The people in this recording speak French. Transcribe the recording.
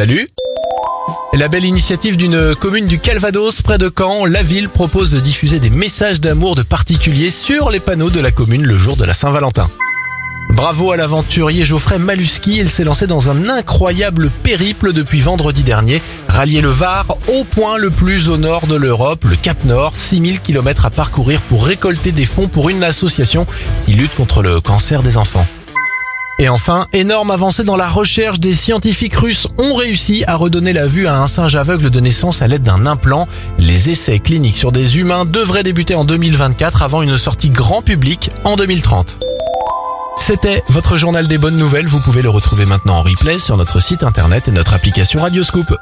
Salut la belle initiative d'une commune du Calvados près de Caen, la ville propose de diffuser des messages d'amour de particuliers sur les panneaux de la commune le jour de la Saint-Valentin. Bravo à l'aventurier Geoffrey Maluski, il s'est lancé dans un incroyable périple depuis vendredi dernier, rallier le Var au point le plus au nord de l'Europe, le Cap Nord, 6000 km à parcourir pour récolter des fonds pour une association qui lutte contre le cancer des enfants. Et enfin, énorme avancée dans la recherche, des scientifiques russes ont réussi à redonner la vue à un singe aveugle de naissance à l'aide d'un implant. Les essais cliniques sur des humains devraient débuter en 2024 avant une sortie grand public en 2030. C'était votre journal des bonnes nouvelles, vous pouvez le retrouver maintenant en replay sur notre site internet et notre application Radioscoop.